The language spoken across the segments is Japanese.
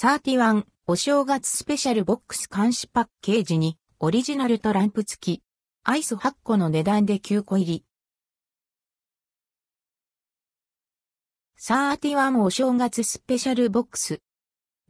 31お正月スペシャルボックス監視パッケージにオリジナルトランプ付き。アイス8個の値段で9個入り。31お正月スペシャルボックス。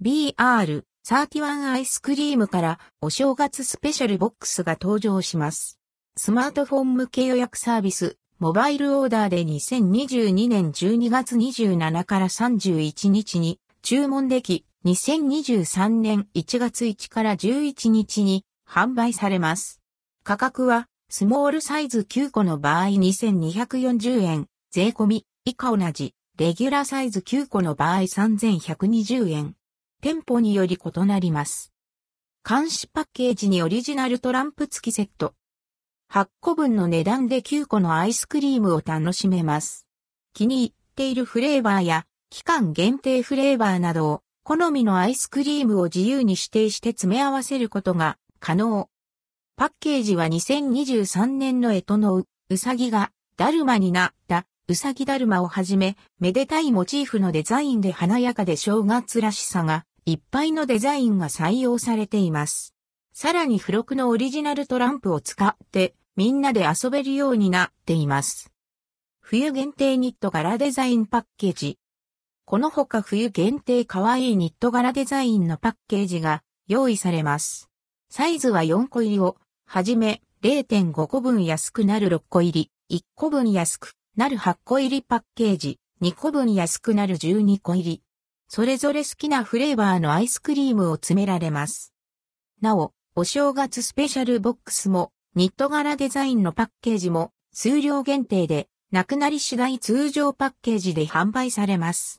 BR31 アイスクリームからお正月スペシャルボックスが登場します。スマートフォン向け予約サービス、モバイルオーダーで2022年12月27から31日に注文でき、2023年1月1から11日に販売されます。価格はスモールサイズ9個の場合2240円、税込み以下同じ、レギュラーサイズ9個の場合3120円。店舗により異なります。監視パッケージにオリジナルトランプ付きセット。8個分の値段で9個のアイスクリームを楽しめます。気に入っているフレーバーや期間限定フレーバーなどを好みのアイスクリームを自由に指定して詰め合わせることが可能。パッケージは2023年の干支のう、うさぎがだるまになったうさぎだるまをはじめ、めでたいモチーフのデザインで華やかで正月らしさがいっぱいのデザインが採用されています。さらに付録のオリジナルトランプを使ってみんなで遊べるようになっています。冬限定ニット柄デザインパッケージ。このほか冬限定可愛いニット柄デザインのパッケージが用意されます。サイズは4個入りを、はじめ0.5個分安くなる6個入り、1個分安くなる8個入りパッケージ、2個分安くなる12個入り。それぞれ好きなフレーバーのアイスクリームを詰められます。なお、お正月スペシャルボックスも、ニット柄デザインのパッケージも、数量限定で、なくなり次第通常パッケージで販売されます。